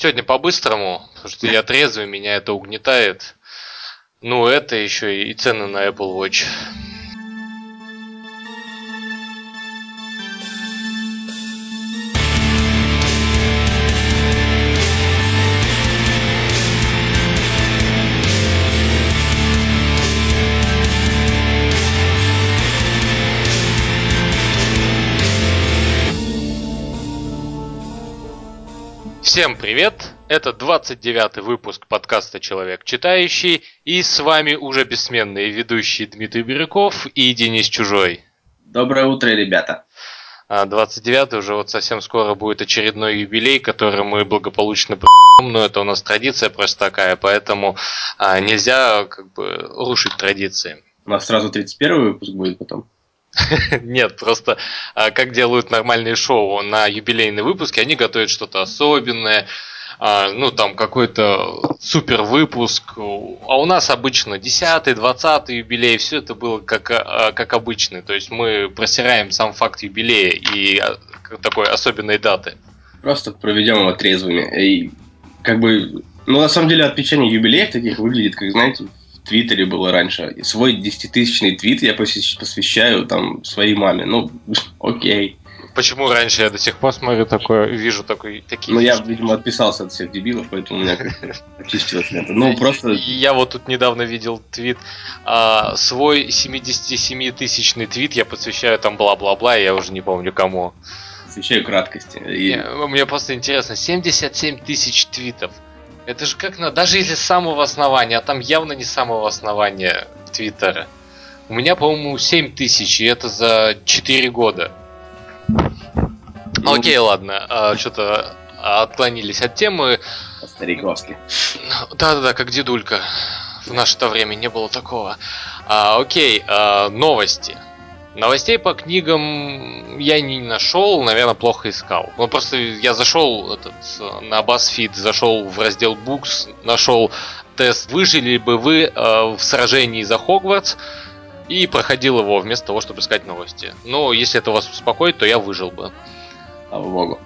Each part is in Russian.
сегодня по-быстрому, потому что я трезвый, меня это угнетает. Ну, это еще и цены на Apple Watch. Всем привет! Это 29 выпуск подкаста «Человек читающий» и с вами уже бессменные ведущие Дмитрий Бирюков и Денис Чужой. Доброе утро, ребята! 29 а, уже вот совсем скоро будет очередной юбилей, который мы благополучно но это у нас традиция просто такая, поэтому а, нельзя как бы рушить традиции. У нас сразу 31 выпуск будет потом. Нет, просто а, как делают нормальные шоу на юбилейные выпуски, они готовят что-то особенное, а, ну там какой-то супер выпуск, а у нас обычно 10 20 юбилей, все это было как, а, как обычно, то есть мы просираем сам факт юбилея и такой особенной даты. Просто проведем его трезвыми. И как бы, ну на самом деле отмечание юбилеев таких выглядит, как знаете, Твиттере было раньше. Свой десятитысячный твит я посвящаю там своей маме. Ну, окей. Почему раньше я до сих пор смотрю такое, вижу такой, такие... Ну, я, видимо, отписался от всех дебилов, поэтому у меня очистилось лента. Ну, просто... Я вот тут недавно видел твит, а, свой 77-тысячный твит я посвящаю там бла-бла-бла, я уже не помню кому. Посвящаю краткости. И... Мне просто интересно, 77 тысяч твитов. Это же как на... Даже если с самого основания, а там явно не с самого основания Твиттера. У меня, по-моему, 7 тысяч, и это за 4 года. Ну, Окей, ладно. А, Что-то отклонились от темы. Стариковски. Да-да-да, как дедулька. В наше-то время не было такого. А, окей, а, новости. Новостей по книгам я не нашел, наверное, плохо искал. Ну, просто я зашел этот, на BuzzFeed, зашел в раздел Books, нашел тест «Выжили бы вы э, в сражении за Хогвартс?» и проходил его вместо того, чтобы искать новости. Но если это вас успокоит, то я выжил бы. Слава богу.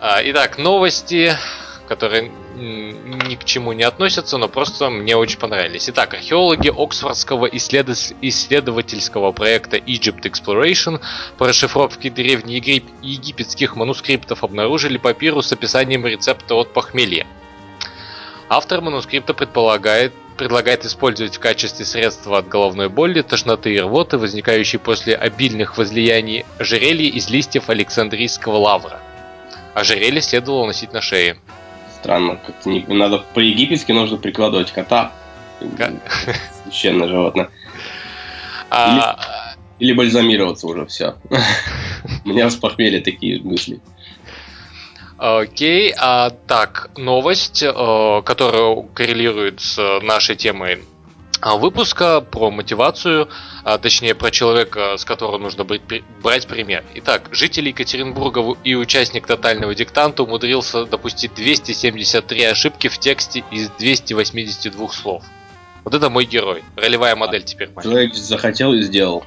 А, итак, новости которые ни к чему не относятся, но просто мне очень понравились. Итак, археологи Оксфордского исследовательского проекта Egypt Exploration по расшифровке древнеегипетских манускриптов обнаружили папирус с описанием рецепта от похмелья. Автор манускрипта предполагает, предлагает использовать в качестве средства от головной боли, тошноты и рвоты, возникающей после обильных возлияний ожерелья из листьев Александрийского лавра. Ожерелье следовало носить на шее. Странно, как-то не... надо по-египетски нужно прикладывать кота. Священное животное. А... Или, или бальзамироваться уже все. У меня с похмелья такие мысли. Окей, а, так, новость, э, которая коррелирует с нашей темой выпуска про мотивацию, а, точнее про человека, с которого нужно быть, брать пример. Итак, житель Екатеринбурга и участник тотального диктанта умудрился допустить 273 ошибки в тексте из 282 слов. Вот это мой герой. Ролевая модель теперь моя. Человек захотел и сделал.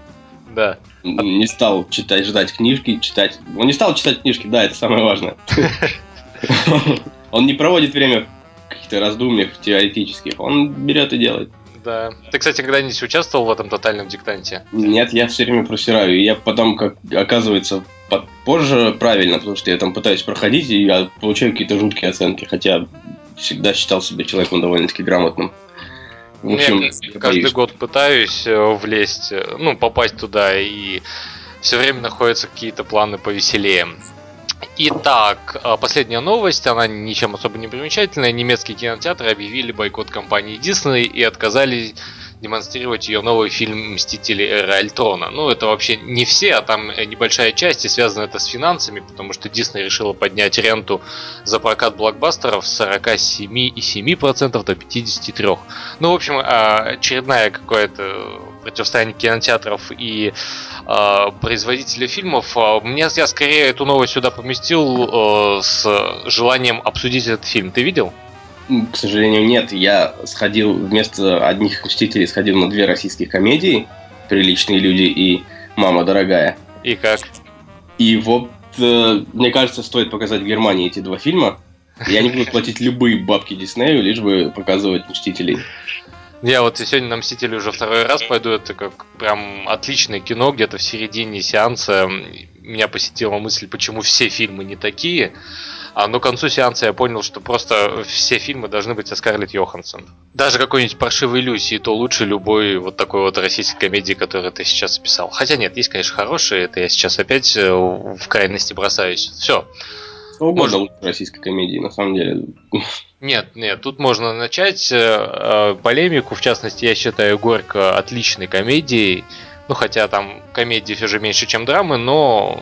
Да. Не стал читать, ждать книжки, читать. Он не стал читать книжки, да, это самое важное. Он не проводит время в каких-то раздумьях теоретических. Он берет и делает. Да. Ты, кстати, когда-нибудь участвовал в этом тотальном диктанте? Нет, я все время просираю. И я потом, как оказывается, позже правильно, потому что я там пытаюсь проходить, и я получаю какие-то жуткие оценки, хотя всегда считал себя человеком довольно-таки грамотным. В общем, я, я каждый боюсь. год пытаюсь э, влезть, э, ну, попасть туда, и все время находятся какие-то планы повеселее. Итак, а, последняя новость, она ничем особо не примечательная. Немецкие кинотеатры объявили бойкот компании Disney и отказались демонстрировать ее новый фильм «Мстители. Эра Альтрона». Ну, это вообще не все, а там небольшая часть, и связано это с финансами, потому что Disney решила поднять ренту за прокат блокбастеров с 47,7% до 53%. Ну, в общем, а, очередная какое-то противостояние кинотеатров и э, производителей фильмов. Мне я скорее эту новость сюда поместил э, с желанием обсудить этот фильм. Ты видел? К сожалению, нет. Я сходил вместо одних Мстителей сходил на две российских комедии «Приличные люди» и «Мама дорогая». И как? И вот, э, мне кажется, стоит показать в Германии эти два фильма. Я не буду платить любые бабки Диснею, лишь бы показывать Мстителей. Я вот сегодня на Мстители уже второй раз пойду, это как прям отличное кино, где-то в середине сеанса меня посетила мысль, почему все фильмы не такие. А, но к концу сеанса я понял, что просто все фильмы должны быть со Скарлетт Йоханссон. Даже какой-нибудь паршивый Люси, то лучше любой вот такой вот российской комедии, которую ты сейчас описал. Хотя нет, есть, конечно, хорошие, это я сейчас опять э, в крайности бросаюсь. Все. Можно лучше российской комедии, на самом деле. Нет, нет, тут можно начать э, э, полемику. В частности, я считаю Горько отличной комедией. Ну, хотя там комедии все же меньше, чем драмы, но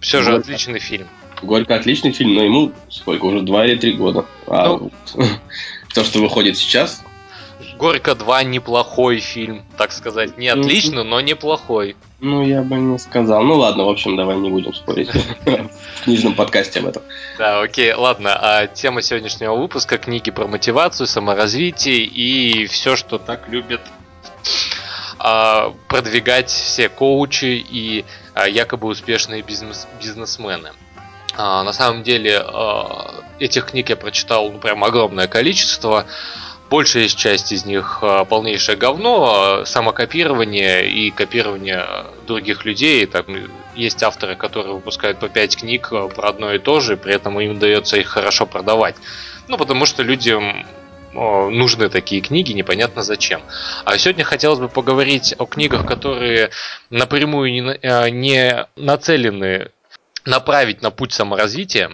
все же Горько. отличный фильм. Горько отличный фильм, но ему сколько, уже два или три года. А ну, то, что выходит сейчас... Горько 2 неплохой фильм, так сказать. Не ну, отличный, но неплохой. Ну, я бы не сказал. Ну ладно, в общем, давай не будем спорить в книжном подкасте об этом. Да, окей, ладно. А тема сегодняшнего выпуска книги про мотивацию, саморазвитие и все, что так любят а, продвигать все коучи и а, якобы успешные бизнес бизнесмены. А, на самом деле этих книг я прочитал ну, прям огромное количество. Большая часть из них а, полнейшее говно, а, самокопирование и копирование других людей. Там есть авторы, которые выпускают по 5 книг а, про одно и то же, при этом им удается их хорошо продавать. Ну, потому что людям нужны такие книги, непонятно зачем. А сегодня хотелось бы поговорить о книгах, которые напрямую не, не нацелены направить на путь саморазвития,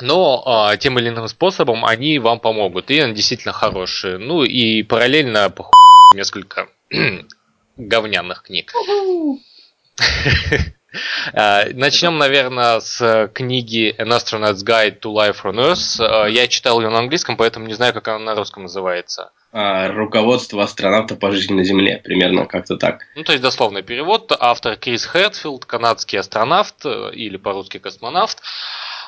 но э, тем или иным способом они вам помогут, и они действительно хорошие. Ну и параллельно по несколько говняных книг. А, Начнем, наверное, с книги An Astronaut's Guide to Life on Earth. А, я читал ее на английском, поэтому не знаю, как она на русском называется. Руководство астронавта по жизни на Земле, примерно как-то так. Ну, то есть дословный перевод. Автор Крис Хэтфилд, канадский астронавт э, или по-русски космонавт.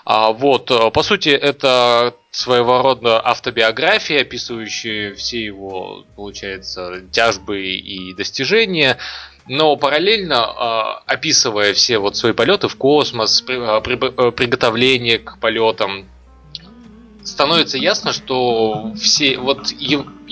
А, вот, э, по сути, это своего автобиография, описывающая все его, получается, тяжбы и достижения, но параллельно а, описывая все вот свои полеты в космос, а, приготовление к полетам, становится ясно, что все вот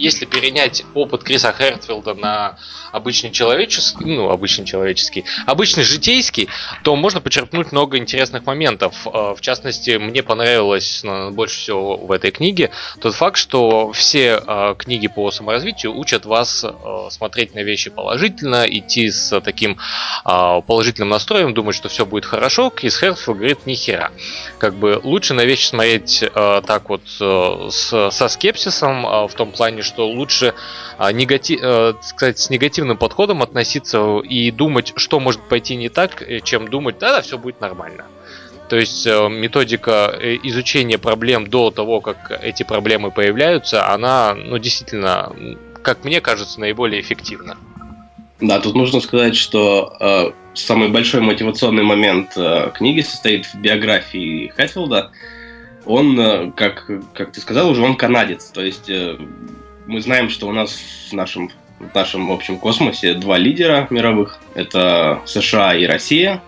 если перенять опыт Криса Хертфилда на обычный человеческий, ну, обычный человеческий, обычный житейский, то можно почерпнуть много интересных моментов. Э, в частности, мне понравилось ну, больше всего в этой книге тот факт, что все э, книги по саморазвитию учат вас э, смотреть на вещи положительно, идти с таким положительным настроем, думать, что все будет хорошо. Крис Хертфилд говорит, ни хера. Как бы лучше на вещи смотреть так вот со скепсисом, в том плане, что лучше а, негатив, э, сказать, с негативным подходом относиться и думать, что может пойти не так, э, чем думать, да, да, все будет нормально. То есть э, методика изучения проблем до того, как эти проблемы появляются, она, ну, действительно, как мне кажется, наиболее эффективна. Да, тут нужно сказать, что э, самый большой мотивационный момент э, книги состоит в биографии Хэтфилда. Он, э, как, как ты сказал, уже он канадец, то есть э, мы знаем, что у нас в нашем, в нашем общем космосе два лидера мировых. Это США и Россия.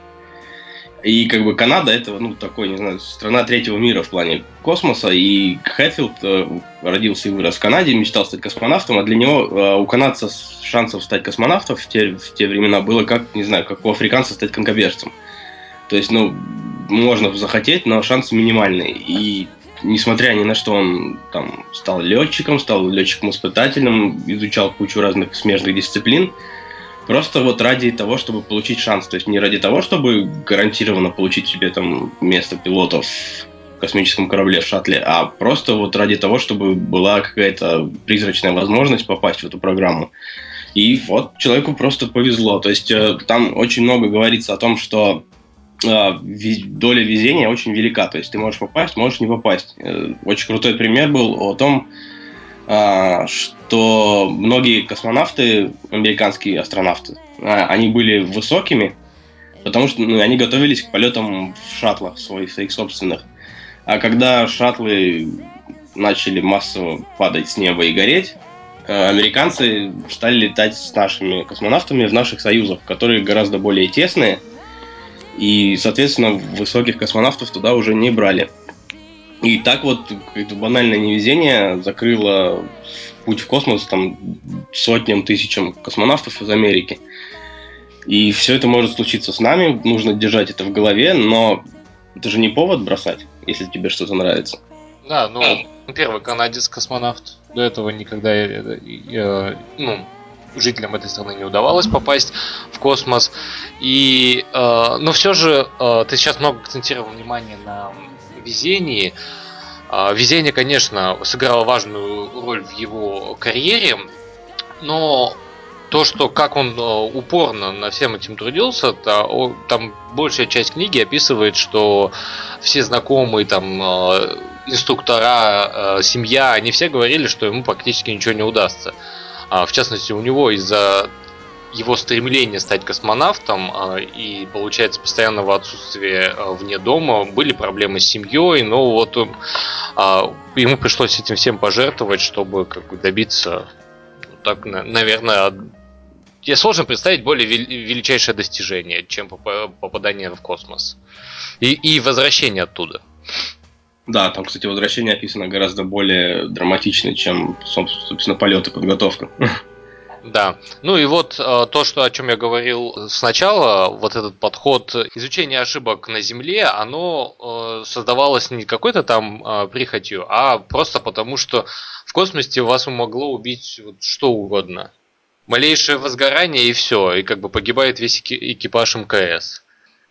И как бы Канада это, ну, такой, не знаю, страна третьего мира в плане космоса. И Хэтфилд э, родился и вырос в Канаде, мечтал стать космонавтом, а для него э, у канадцев шансов стать космонавтом в те, в те времена было как, не знаю, как у африканца стать конкобежцем. То есть, ну, можно захотеть, но шансы минимальные. И несмотря ни на что, он там стал летчиком, стал летчиком-испытателем, изучал кучу разных смежных дисциплин. Просто вот ради того, чтобы получить шанс. То есть не ради того, чтобы гарантированно получить себе там место пилота в космическом корабле в шаттле, а просто вот ради того, чтобы была какая-то призрачная возможность попасть в эту программу. И вот человеку просто повезло. То есть э, там очень много говорится о том, что доля везения очень велика. То есть ты можешь попасть, можешь не попасть. Э, очень крутой пример был о том, а, что многие космонавты, американские астронавты, а, они были высокими, потому что ну, они готовились к полетам в шаттлах своих, своих собственных. А когда шаттлы начали массово падать с неба и гореть, э, американцы стали летать с нашими космонавтами в наших союзах, которые гораздо более тесные – и, соответственно, высоких космонавтов туда уже не брали. И так вот это банальное невезение закрыло путь в космос там сотням, тысячам космонавтов из Америки. И все это может случиться с нами, нужно держать это в голове, но это же не повод бросать, если тебе что-то нравится. Да, ну, первый канадец-космонавт. До этого никогда я, я, ну, жителям этой страны не удавалось попасть в космос. И, э, но все же э, ты сейчас много акцентировал внимание на везении. Э, везение, конечно, сыграло важную роль в его карьере, но то, что как он э, упорно на всем этим трудился, то, там большая часть книги описывает, что все знакомые там э, инструктора, э, семья, они все говорили, что ему практически ничего не удастся. А, в частности, у него из-за его стремления стать космонавтом и, получается, постоянного отсутствия вне дома были проблемы с семьей, но вот а, ему пришлось этим всем пожертвовать, чтобы как бы добиться так, наверное, Тебе сложно представить более величайшее достижение, чем попадание в космос. И, и возвращение оттуда. Да, там, кстати, возвращение описано гораздо более драматично, чем, собственно, полет и подготовка. Да. Ну и вот э, то, что, о чем я говорил сначала, вот этот подход изучения ошибок на Земле, оно э, создавалось не какой-то там э, прихотью, а просто потому, что в космосе вас могло убить вот что угодно малейшее возгорание и все, и как бы погибает весь экипаж МКС.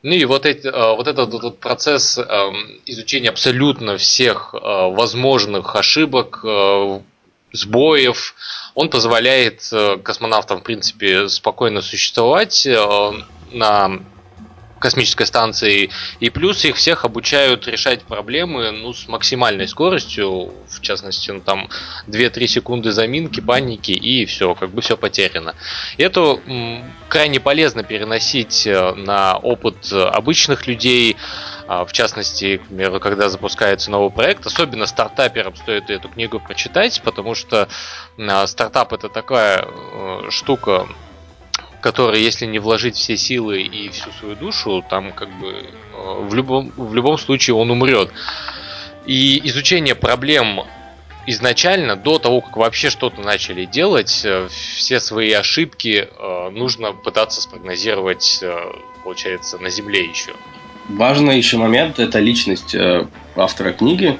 Ну и вот, эти, э, вот этот вот процесс эм, изучения абсолютно всех э, возможных ошибок, э, сбоев, он позволяет космонавтам, в принципе, спокойно существовать на космической станции. И плюс их всех обучают решать проблемы ну, с максимальной скоростью, в частности, ну, там 2-3 секунды заминки, паники, и все, как бы все потеряно. И это м, крайне полезно переносить э, на опыт обычных людей, а, в частности, к примеру, когда запускается новый проект, особенно стартаперам стоит эту книгу прочитать, потому что а, стартап это такая э, штука, который, если не вложить все силы и всю свою душу, там как бы э, в любом, в любом случае он умрет. И изучение проблем изначально, до того, как вообще что-то начали делать, э, все свои ошибки э, нужно пытаться спрогнозировать, получается, на Земле еще. Важный еще момент – это личность автора книги.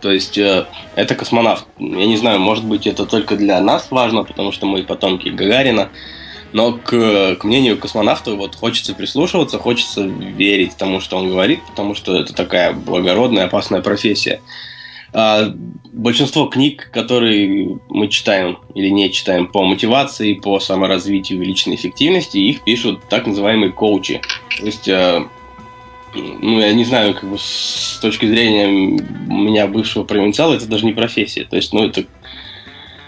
То есть это космонавт. Я не знаю, может быть, это только для нас важно, потому что мы потомки Гагарина. Но к, к мнению космонавта вот хочется прислушиваться, хочется верить тому, что он говорит, потому что это такая благородная, опасная профессия. А большинство книг, которые мы читаем или не читаем по мотивации, по саморазвитию и личной эффективности, их пишут так называемые коучи. То есть, а, ну, я не знаю, как бы с точки зрения меня, бывшего провинциала, это даже не профессия. То есть, ну, это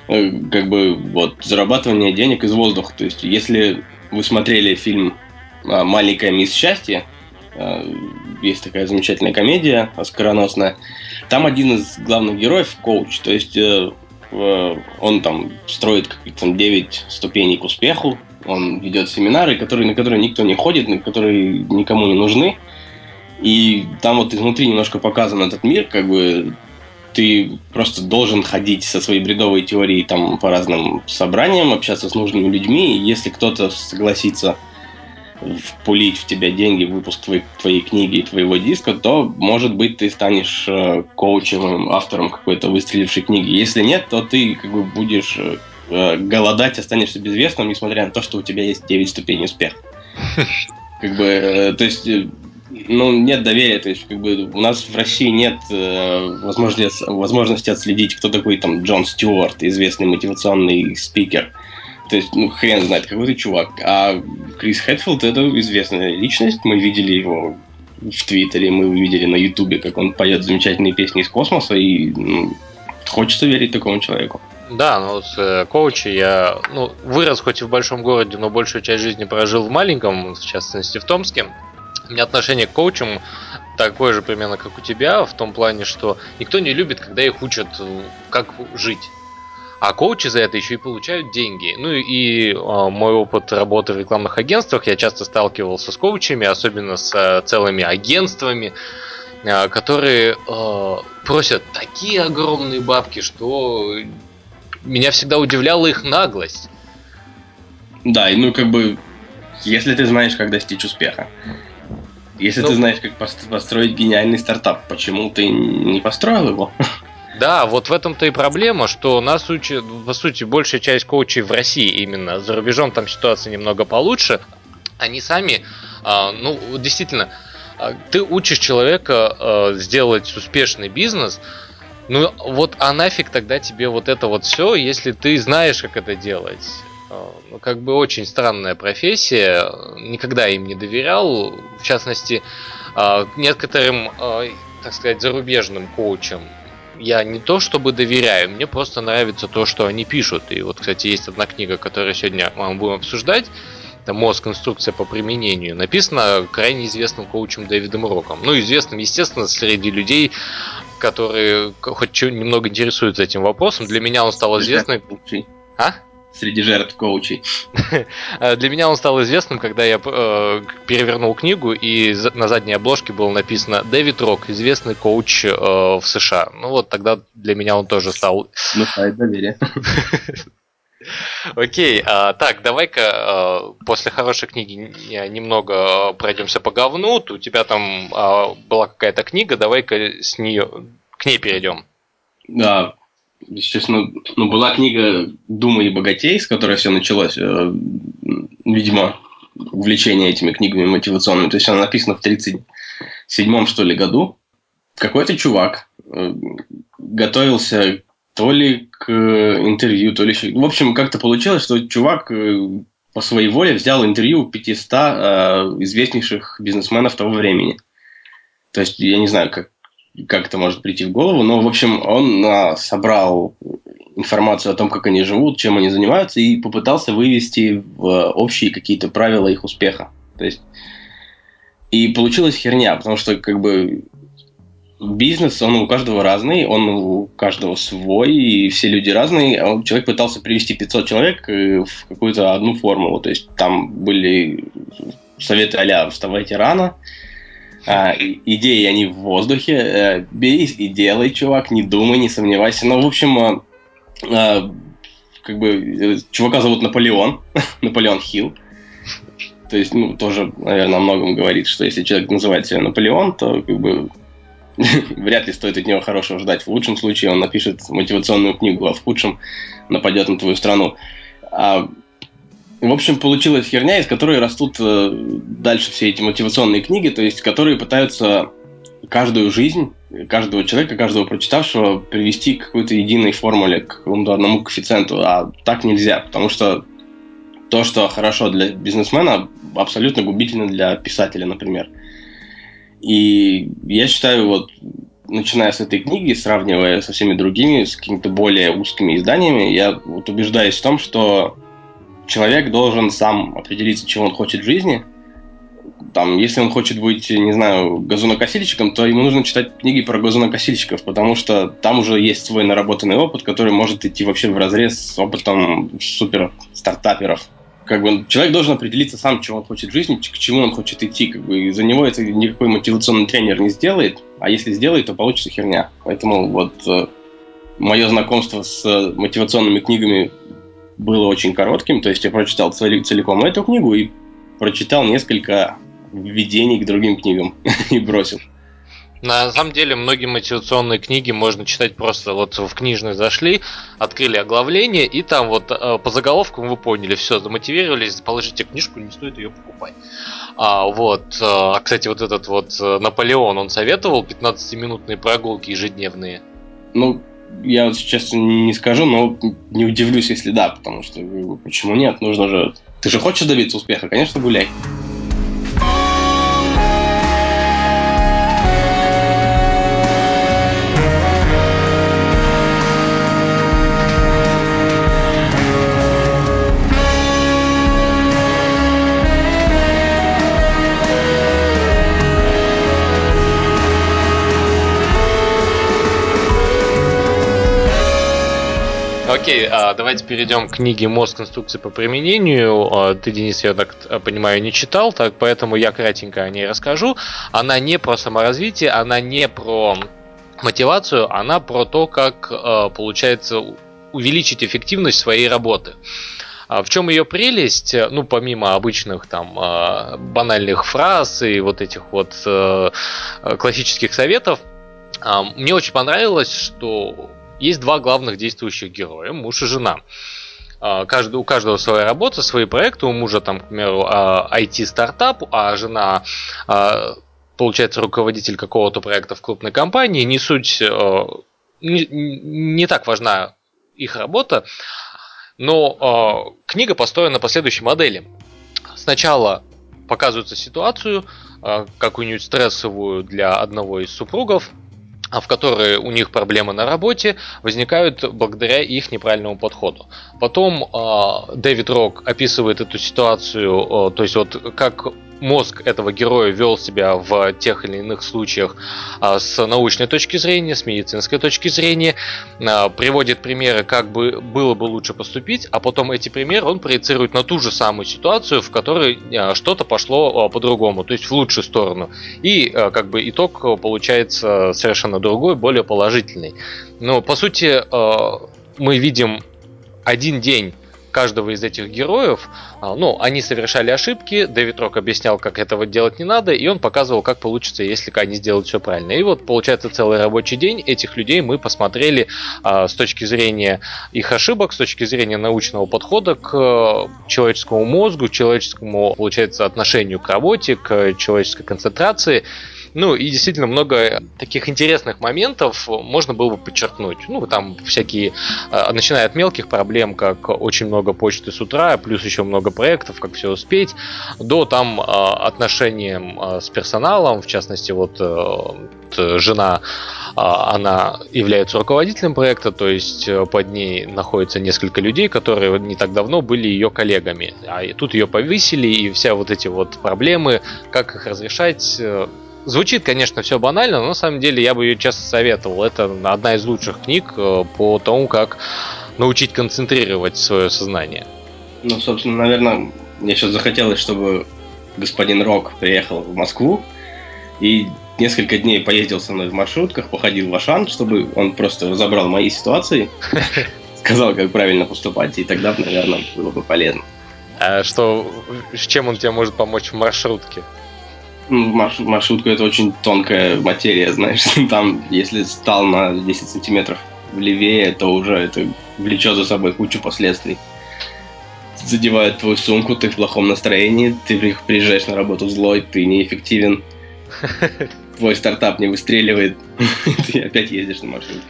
как бы вот зарабатывание денег из воздуха. То есть, если вы смотрели фильм а, «Маленькая мисс счастье», а, есть такая замечательная комедия оскароносная, там один из главных героев коуч, то есть э, он там строит там 9 ступеней к успеху, он ведет семинары, которые, на которые никто не ходит, на которые никому не нужны. И там вот изнутри немножко показан этот мир, как бы ты просто должен ходить со своей бредовой теорией там по разным собраниям, общаться с нужными людьми, и если кто-то согласится впулить в тебя деньги в выпуск твоей, твоей книги и твоего диска, то, может быть, ты станешь э, коучем, автором какой-то выстрелившей книги. Если нет, то ты как бы будешь э, голодать, останешься безвестным, несмотря на то, что у тебя есть 9 ступеней успеха. Как бы, э, то есть ну, нет доверия, то есть, как бы, у нас в России нет э, возможности, возможности отследить, кто такой там Джон Стюарт, известный мотивационный спикер. То есть, ну, хрен знает, какой ты чувак. А Крис Хэтфилд это известная личность, мы видели его в Твиттере, мы увидели на Ютубе, как он поет замечательные песни из космоса, и ну, хочется верить такому человеку. Да, ну вот э, коучи я ну, вырос хоть и в большом городе, но большую часть жизни прожил в маленьком, в частности в Томске. У меня отношение к коучам такое же примерно, как у тебя, в том плане, что никто не любит, когда их учат, э, как жить. А коучи за это еще и получают деньги. Ну и э, мой опыт работы в рекламных агентствах, я часто сталкивался с коучами, особенно с э, целыми агентствами. э, которые э, просят такие огромные бабки, что меня всегда удивляла их наглость. Да, и ну как бы, если ты знаешь, как достичь успеха, если ну, ты знаешь, как построить гениальный стартап, почему ты не построил его? Да, вот в этом-то и проблема, что нас учат, по сути, большая часть коучей в России именно. За рубежом там ситуация немного получше. Они сами, а, ну, действительно, а, ты учишь человека а, сделать успешный бизнес, ну вот а нафиг тогда тебе вот это вот все, если ты знаешь, как это делать. Ну, как бы очень странная профессия, никогда им не доверял, в частности, некоторым, так сказать, зарубежным коучам я не то чтобы доверяю, мне просто нравится то, что они пишут. И вот, кстати, есть одна книга, которую сегодня мы будем обсуждать. Это «Мозг. Инструкция по применению». Написано крайне известным коучем Дэвидом Роком. Ну, известным, естественно, среди людей, которые хоть немного интересуются этим вопросом. Для меня он стал известным... А? Среди жертв коучей. Для меня он стал известным, когда я э, перевернул книгу, и на задней обложке было написано «Дэвид Рок, известный коуч э, в США». Ну вот тогда для меня он тоже стал... Ну, сайт доверия. Окей, а, так, давай-ка а, после хорошей книги немного пройдемся по говну. У тебя там а, была какая-то книга, давай-ка с нее к ней перейдем. Да, естественно, ну, была книга «Думай богатей», с которой все началось, э, видимо, увлечение этими книгами мотивационными. То есть она написана в 37-м, что ли, году. Какой-то чувак э, готовился то ли к интервью, то ли еще... В общем, как-то получилось, что чувак э, по своей воле взял интервью у 500 э, известнейших бизнесменов того времени. То есть, я не знаю, как, как это может прийти в голову, но, в общем, он а, собрал информацию о том, как они живут, чем они занимаются, и попытался вывести в общие какие-то правила их успеха. То есть, и получилась херня, потому что, как бы, бизнес, он у каждого разный, он у каждого свой, и все люди разные. А человек пытался привести 500 человек э, в какую-то одну формулу. То есть там были советы а «вставайте рано», а, идеи, они в воздухе. А, бери и делай, чувак, не думай, не сомневайся. Ну, в общем, а, а, как бы э, чувака зовут Наполеон, Наполеон Хилл. То есть, ну, тоже, наверное, о многом говорит, что если человек называет себя Наполеон, то как бы вряд ли стоит от него хорошего ждать. В лучшем случае он напишет мотивационную книгу, а в худшем нападет на твою страну. А в общем, получилась херня, из которой растут э, дальше все эти мотивационные книги, то есть которые пытаются каждую жизнь, каждого человека, каждого прочитавшего привести к какой-то единой формуле, к какому-то одному коэффициенту. А так нельзя, потому что то, что хорошо для бизнесмена, абсолютно губительно для писателя, например. И я считаю, вот начиная с этой книги, сравнивая со всеми другими, с какими-то более узкими изданиями, я вот убеждаюсь в том, что человек должен сам определиться, чего он хочет в жизни. Там, если он хочет быть, не знаю, газонокосильщиком, то ему нужно читать книги про газонокосильщиков, потому что там уже есть свой наработанный опыт, который может идти вообще в разрез с опытом супер стартаперов. Как бы человек должен определиться сам, чего он хочет в жизни, к чему он хочет идти. Как бы, за него это никакой мотивационный тренер не сделает, а если сделает, то получится херня. Поэтому вот э, мое знакомство с мотивационными книгами было очень коротким, то есть я прочитал целиком эту книгу и прочитал несколько введений к другим книгам и бросил. На самом деле, многие мотивационные книги можно читать просто вот в книжный зашли, открыли оглавление, и там вот э, по заголовкам вы поняли, все, замотивировались, положите книжку, не стоит ее покупать. А, вот, э, а, кстати, вот этот вот э, Наполеон, он советовал 15-минутные прогулки ежедневные? Ну, я вот сейчас не скажу, но не удивлюсь, если да, потому что ну, почему нет? Нужно же... Ты же хочешь добиться успеха, конечно, гуляй. Окей, а, давайте перейдем к книге «Мозг. Инструкции по применению». А, ты, Денис, я так понимаю, не читал, так поэтому я кратенько о ней расскажу. Она не про саморазвитие, она не про мотивацию, она про то, как, а, получается, увеличить эффективность своей работы. В чем ее прелесть? Ну, помимо обычных там банальных фраз и вот этих вот классических советов, мне очень понравилось, что есть два главных действующих героя, муж и жена. А, каждый, у каждого своя работа, свои проекты. У мужа там, к примеру, IT-стартап, а жена а, получается руководитель какого-то проекта в крупной компании. Не суть, а, не, не так важна их работа, но книга построена по следующей модели. Сначала показывается ситуацию, какую-нибудь стрессовую для одного из супругов, а в которые у них проблемы на работе возникают благодаря их неправильному подходу. Потом э, Дэвид Рок описывает эту ситуацию, э, то есть вот как мозг этого героя вел себя в тех или иных случаях а, с научной точки зрения, с медицинской точки зрения, а, приводит примеры, как бы было бы лучше поступить, а потом эти примеры он проецирует на ту же самую ситуацию, в которой а, что-то пошло по-другому, то есть в лучшую сторону. И как бы итог получается совершенно другой, более положительный. Но по сути мы видим один день каждого из этих героев, а, ну, они совершали ошибки, Дэвид Рок объяснял, как этого делать не надо, и он показывал, как получится, если они сделают все правильно. И вот, получается, целый рабочий день этих людей мы посмотрели а, с точки зрения их ошибок, с точки зрения научного подхода к э, человеческому мозгу, человеческому, получается, отношению к работе, к человеческой концентрации. Ну, и действительно много таких интересных моментов можно было бы подчеркнуть. Ну, там всякие, а, начиная от мелких проблем, как очень много почты с утра, плюс еще много проектов, как все успеть, до там отношением а, с персоналом, в частности, вот э, жена, она является руководителем проекта, то есть э, под ней находится несколько людей, которые не так давно были ее коллегами. А тут ее повысили, и вся вот эти вот проблемы, как их разрешать, э, Звучит, конечно, все банально, но на самом деле я бы ее часто советовал. Это одна из лучших книг э, по тому, как научить концентрировать свое сознание. Ну, собственно, наверное, мне сейчас захотелось, чтобы господин Рок приехал в Москву и несколько дней поездил со мной в маршрутках, походил в Ашан, чтобы он просто разобрал мои ситуации, сказал, как правильно поступать, и тогда, наверное, было бы полезно. А что, с чем он тебе может помочь в маршрутке? Марш, маршрутку это очень тонкая материя, знаешь. Там, если стал на 10 сантиметров левее, то уже это влечет за собой кучу последствий. Задевает твою сумку, ты в плохом настроении, ты приезжаешь на работу злой, ты неэффективен, твой стартап не выстреливает, ты опять ездишь на маршрутке.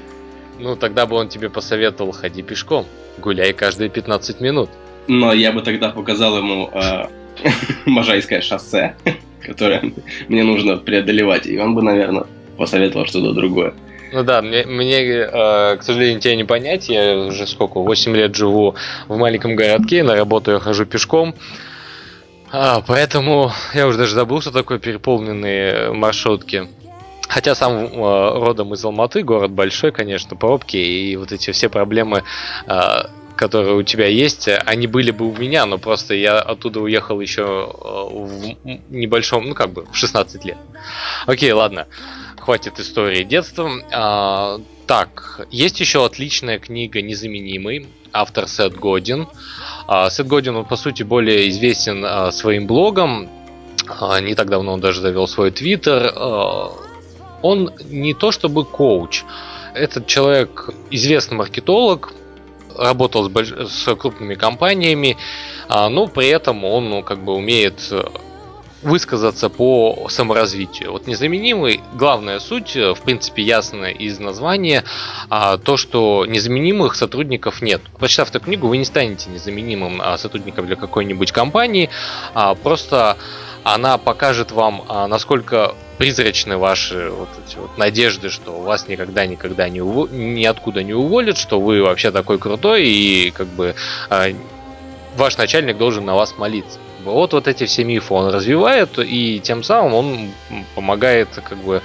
Ну, тогда бы он тебе посоветовал, ходи пешком, гуляй каждые 15 минут. Но я бы тогда показал ему э, Можайское шоссе, которое мне нужно преодолевать. И он бы, наверное, посоветовал что-то другое. Ну да, мне, мне э, к сожалению, тебя не понять. Я уже сколько, 8 лет живу в маленьком городке, на работу я хожу пешком. А, поэтому я уже даже забыл, что такое переполненные маршрутки. Хотя сам э, родом из Алматы, город большой, конечно, пробки и вот эти все проблемы э, которые у тебя есть, они были бы у меня, но просто я оттуда уехал еще э, в небольшом, ну как бы, в 16 лет. Окей, ладно, хватит истории детства. А, так, есть еще отличная книга «Незаменимый», автор Сет Годин. А, Сет Годин, он, по сути, более известен а, своим блогом. А, не так давно он даже завел свой твиттер. А, он не то чтобы коуч, этот человек известный маркетолог, работал с, больш... с крупными компаниями, а, но при этом он ну, как бы умеет э, высказаться по саморазвитию. Вот незаменимый, главная суть, э, в принципе, ясная из названия, а, то, что незаменимых сотрудников нет. Прочитав эту книгу, вы не станете незаменимым а, сотрудником для какой-нибудь компании, а, просто она покажет вам, а, насколько призрачны ваши вот эти вот надежды, что вас никогда никогда не ув... ниоткуда не уволят, что вы вообще такой крутой и как бы э, ваш начальник должен на вас молиться. Вот вот эти все мифы он развивает и тем самым он помогает как бы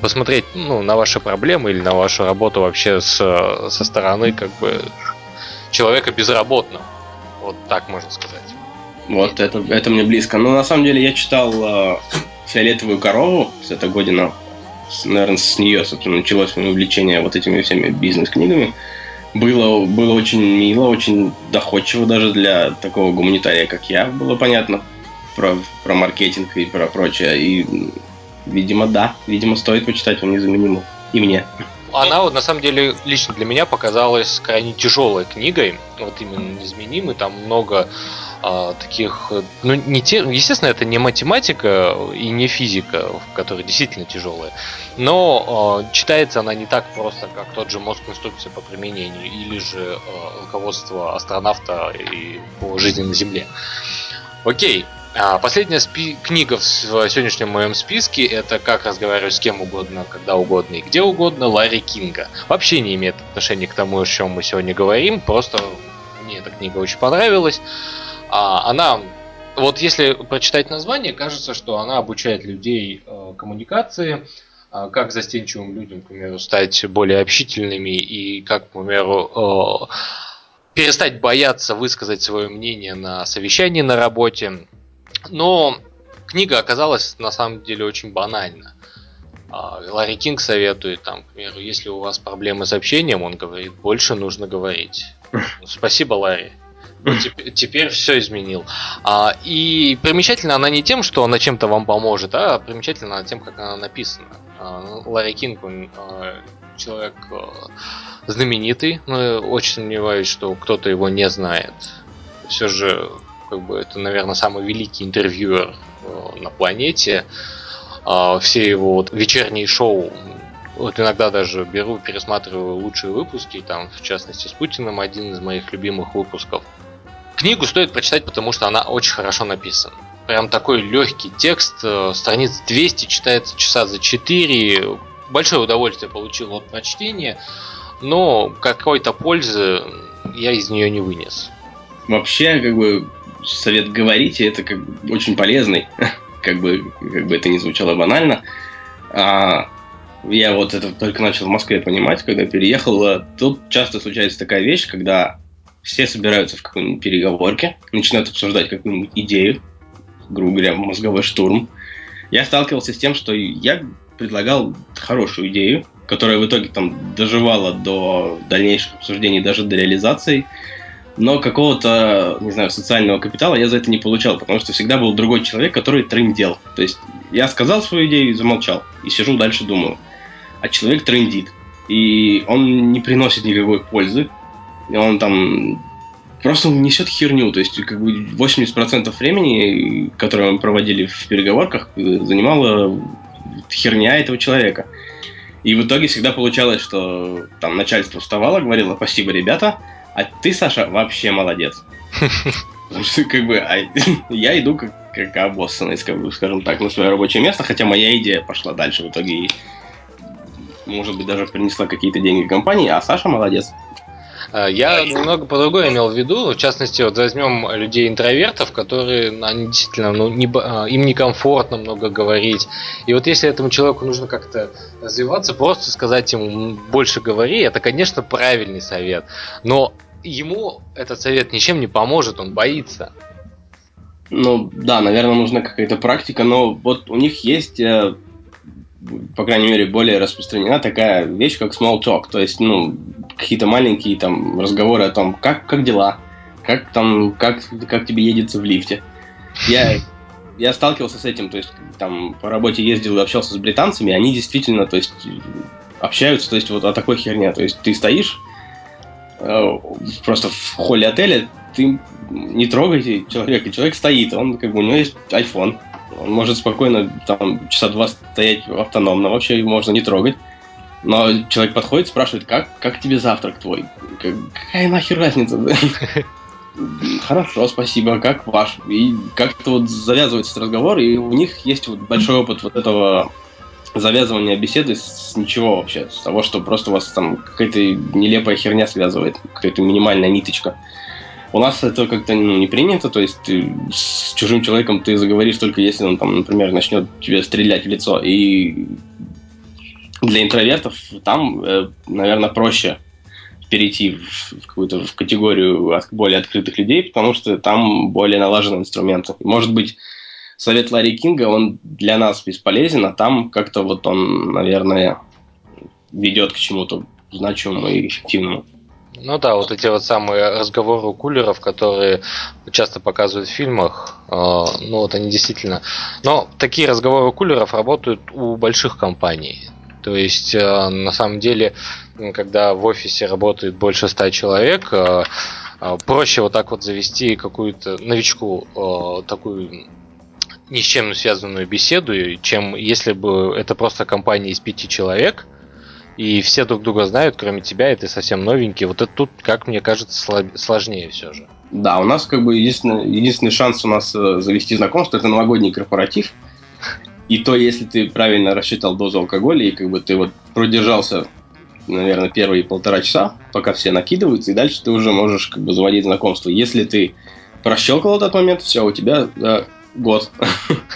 посмотреть ну, на ваши проблемы или на вашу работу вообще с, со стороны как бы человека безработным. Вот так можно сказать. Вот, это, это мне близко. Но на самом деле я читал э, «Фиолетовую корову» с этой година. Наверное, с нее, собственно, началось мое увлечение вот этими всеми бизнес-книгами. Было, было очень мило, очень доходчиво даже для такого гуманитария, как я, было понятно про, про маркетинг и про прочее. И, видимо, да, видимо, стоит почитать, он незаменимый. И мне. Она вот на самом деле лично для меня показалась крайне тяжелой книгой. Вот именно незаменимый, там много а, таких, ну не те, естественно, это не математика и не физика, которая действительно тяжелая, но а, читается она не так просто, как тот же мозг инструкции по применению или же а, руководство астронавта и по жизни на Земле. Окей, последняя спи- книга в сегодняшнем моем списке это «Как разговаривать с кем угодно, когда угодно и где угодно» Ларри Кинга. Вообще не имеет отношения к тому, о чем мы сегодня говорим, просто мне эта книга очень понравилась. А, она, вот если прочитать название, кажется, что она обучает людей э, коммуникации, э, как застенчивым людям, к примеру, стать более общительными и как, к примеру, э, перестать бояться высказать свое мнение на совещании на работе. Но книга оказалась на самом деле очень банальна. А, Ларри Кинг советует, там, к примеру, если у вас проблемы с общением, он говорит, больше нужно говорить. Спасибо, Ларри. Теперь, теперь все изменил. А, и примечательно она не тем, что она чем-то вам поможет, а примечательно тем, как она написана. А, Ларри Кинг, он а, человек знаменитый, но очень сомневаюсь, что кто-то его не знает. Все же, как бы, это, наверное, самый великий интервьюер а, на планете. А, все его вот вечерние шоу вот иногда даже беру, пересматриваю лучшие выпуски, там, в частности, с Путиным один из моих любимых выпусков. Книгу стоит прочитать, потому что она очень хорошо написана. Прям такой легкий текст, э, страниц 200, читается часа за 4. Большое удовольствие получил от прочтения, но какой-то пользы я из нее не вынес. Вообще, как бы, совет говорите, это как бы очень полезный, как бы, как бы это ни звучало банально. А, я вот это только начал в Москве понимать, когда переехал. Тут часто случается такая вещь, когда все собираются в какой-нибудь переговорке, начинают обсуждать какую-нибудь идею, грубо говоря, мозговой штурм. Я сталкивался с тем, что я предлагал хорошую идею, которая в итоге там доживала до дальнейших обсуждений, даже до реализации, но какого-то, не знаю, социального капитала я за это не получал, потому что всегда был другой человек, который трендел. То есть я сказал свою идею и замолчал, и сижу дальше думаю. А человек трендит, и он не приносит никакой пользы, и он там просто несет херню. То есть, как бы 80% времени, которое мы проводили в переговорках, занимала херня этого человека. И в итоге всегда получалось, что там начальство вставало, говорило спасибо, ребята, а ты, Саша, вообще молодец. Потому что, как бы, а, я иду как, как обоссанный, скажем так, на свое рабочее место, хотя моя идея пошла дальше в итоге и, может быть, даже принесла какие-то деньги компании, а Саша молодец. Э, я немного по-другому имел в виду, в частности, вот возьмем людей интровертов, которые они действительно, ну, не, э, им некомфортно много говорить. И вот если этому человеку нужно как-то развиваться, просто сказать ему больше говори, это, конечно, правильный совет. Но ему этот совет ничем не поможет, он боится. Ну да, наверное, нужна какая-то практика, но вот у них есть э, по крайней мере, более распространена такая вещь, как small talk, то есть, ну, какие-то маленькие там разговоры о том, как, как дела, как там, как, как тебе едется в лифте. Я, я сталкивался с этим, то есть, там, по работе ездил и общался с британцами, они действительно, то есть, общаются, то есть, вот о такой херне, то есть, ты стоишь просто в холле отеля, ты не трогайте человека, человек стоит, он, как бы, у него есть iPhone, он может спокойно там часа два стоять автономно, вообще можно не трогать. Но человек подходит, спрашивает, как, как тебе завтрак твой? Какая нахер разница? Хорошо, спасибо, как ваш? И как-то вот завязывается разговор, и у них есть вот большой опыт вот этого завязывания беседы с ничего вообще, с того, что просто вас там какая-то нелепая херня связывает, какая-то минимальная ниточка. У нас это как-то ну, не принято, то есть ты с чужим человеком ты заговоришь только если он там, например, начнет тебе стрелять в лицо. И для интровертов там, э, наверное, проще перейти в, какую-то в категорию более открытых людей, потому что там более налажены инструменты. Может быть, совет Ларри Кинга, он для нас бесполезен, а там как-то вот он, наверное, ведет к чему-то значимому и эффективному. Ну да, вот эти вот самые разговоры у кулеров, которые часто показывают в фильмах, э, ну вот они действительно... Но такие разговоры у кулеров работают у больших компаний. То есть, э, на самом деле, когда в офисе работает больше ста человек, э, проще вот так вот завести какую-то новичку такую ни с чем связанную беседу, чем если бы это просто компания из пяти человек – и все друг друга знают, кроме тебя, и ты совсем новенький. Вот это тут, как мне кажется, сложнее все же. Да, у нас как бы единственный, единственный шанс у нас э, завести знакомство это новогодний корпоратив. И то, если ты правильно рассчитал дозу алкоголя, и как бы ты вот продержался, наверное, первые полтора часа, пока все накидываются, и дальше ты уже можешь как бы заводить знакомство. Если ты прощелкал этот момент, все, у тебя да, год,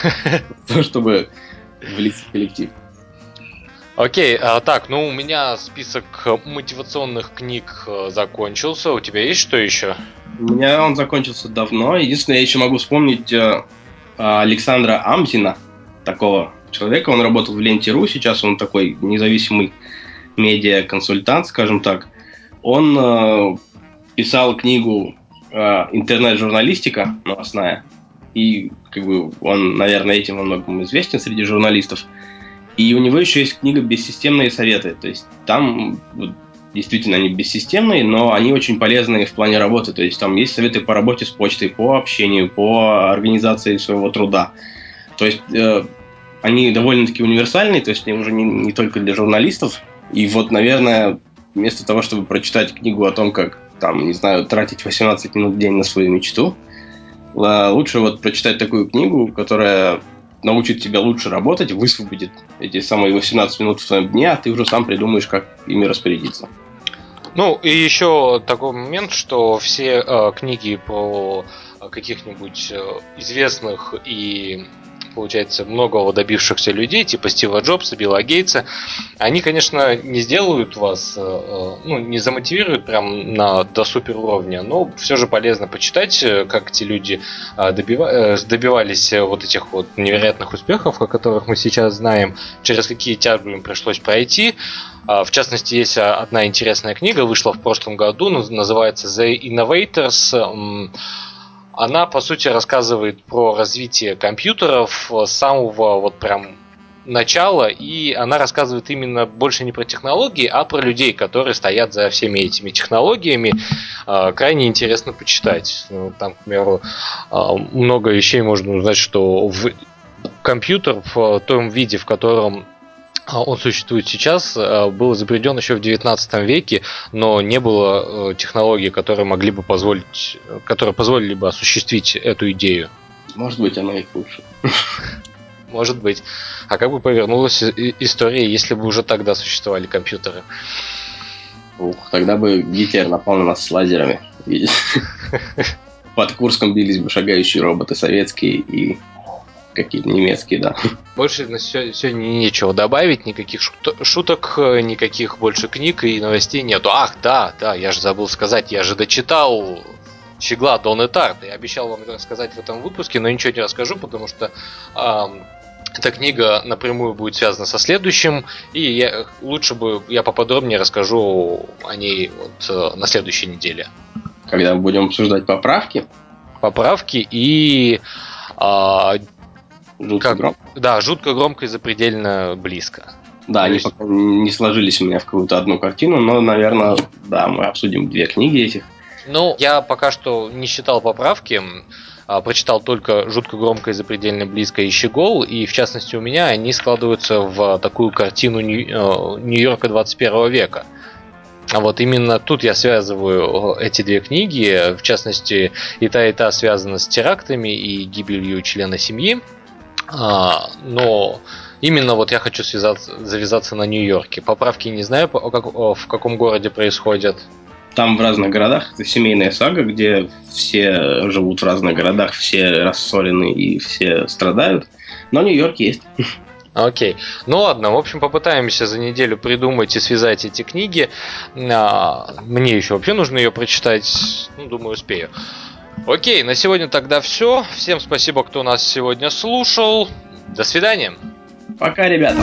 чтобы влиться в коллектив. Окей, а, так, ну у меня список мотивационных книг э, закончился. У тебя есть что еще? У меня он закончился давно. Единственное, я еще могу вспомнить э, Александра Амзина, такого человека. Он работал в Ленте.ру, сейчас он такой независимый медиа-консультант, скажем так. Он э, писал книгу э, «Интернет-журналистика» новостная. И как бы он, наверное, этим во многом известен среди журналистов. И у него еще есть книга «Бессистемные советы». То есть там вот, действительно они бессистемные, но они очень полезные в плане работы. То есть там есть советы по работе с почтой, по общению, по организации своего труда. То есть э, они довольно-таки универсальные, то есть они уже не, не только для журналистов. И вот, наверное, вместо того, чтобы прочитать книгу о том, как там, не знаю, тратить 18 минут в день на свою мечту, лучше вот прочитать такую книгу, которая научит тебя лучше работать, высвободит эти самые 18 минут в своем дне, а ты уже сам придумаешь, как ими распорядиться. Ну, и еще такой момент, что все э, книги про каких-нибудь э, известных и получается, многого добившихся людей, типа Стива Джобса, Билла Гейтса, они, конечно, не сделают вас, э, э, ну, не замотивируют прям на, до супер уровня, но все же полезно почитать, э, как эти люди добива, добивались вот этих вот невероятных успехов, о которых мы сейчас знаем, через какие тяжбы им пришлось пройти. В частности, есть одна интересная книга, вышла в прошлом году, называется The Innovators она, по сути, рассказывает про развитие компьютеров с самого вот прям начала, и она рассказывает именно больше не про технологии, а про людей, которые стоят за всеми этими технологиями. А, крайне интересно почитать. Ну, там, к примеру, а, много вещей можно узнать, что в компьютер в том виде, в котором он существует сейчас, а, был изобретен еще в 19 веке, но не было э, технологий, которые могли бы позволить, которые позволили бы осуществить эту идею. Может быть, она и лучше. Может быть. А как бы повернулась история, если бы уже тогда существовали компьютеры? Ух, тогда бы Гитлер напал на нас с лазерами. Под Курском бились бы шагающие роботы советские и какие-то немецкие, да. Больше на сегодня нечего добавить, никаких шуток, никаких больше книг и новостей нету. Ах, да, да, я же забыл сказать, я же дочитал Щегла Дон и Тарт. Я обещал вам это рассказать в этом выпуске, но ничего не расскажу, потому что эм, эта книга напрямую будет связана со следующим, и я, лучше бы я поподробнее расскажу о ней вот, э, на следующей неделе. Когда мы будем обсуждать поправки? Поправки и а, Жутко как, громко? Да, жутко громко и запредельно близко. Да, они есть... пока не сложились у меня в какую-то одну картину, но, наверное, да, мы обсудим две книги этих. Ну, я пока что не считал поправки, а, прочитал только жутко громко и запредельно близко и Щегол, и в частности у меня они складываются в такую картину э, Нью-Йорка 21 века. А вот именно тут я связываю э, эти две книги, в частности и та, и та связана с терактами и гибелью члена семьи. А, но именно вот я хочу связаться, завязаться на Нью-Йорке. Поправки не знаю, как, в каком городе происходят. Там в разных городах. Это семейная сага, где все живут в разных городах, все рассорены и все страдают. Но Нью-Йорк есть. Окей. Ну ладно, в общем, попытаемся за неделю придумать и связать эти книги. А, мне еще вообще нужно ее прочитать. Ну, думаю, успею. Окей, на сегодня тогда все. Всем спасибо, кто нас сегодня слушал. До свидания. Пока, ребята.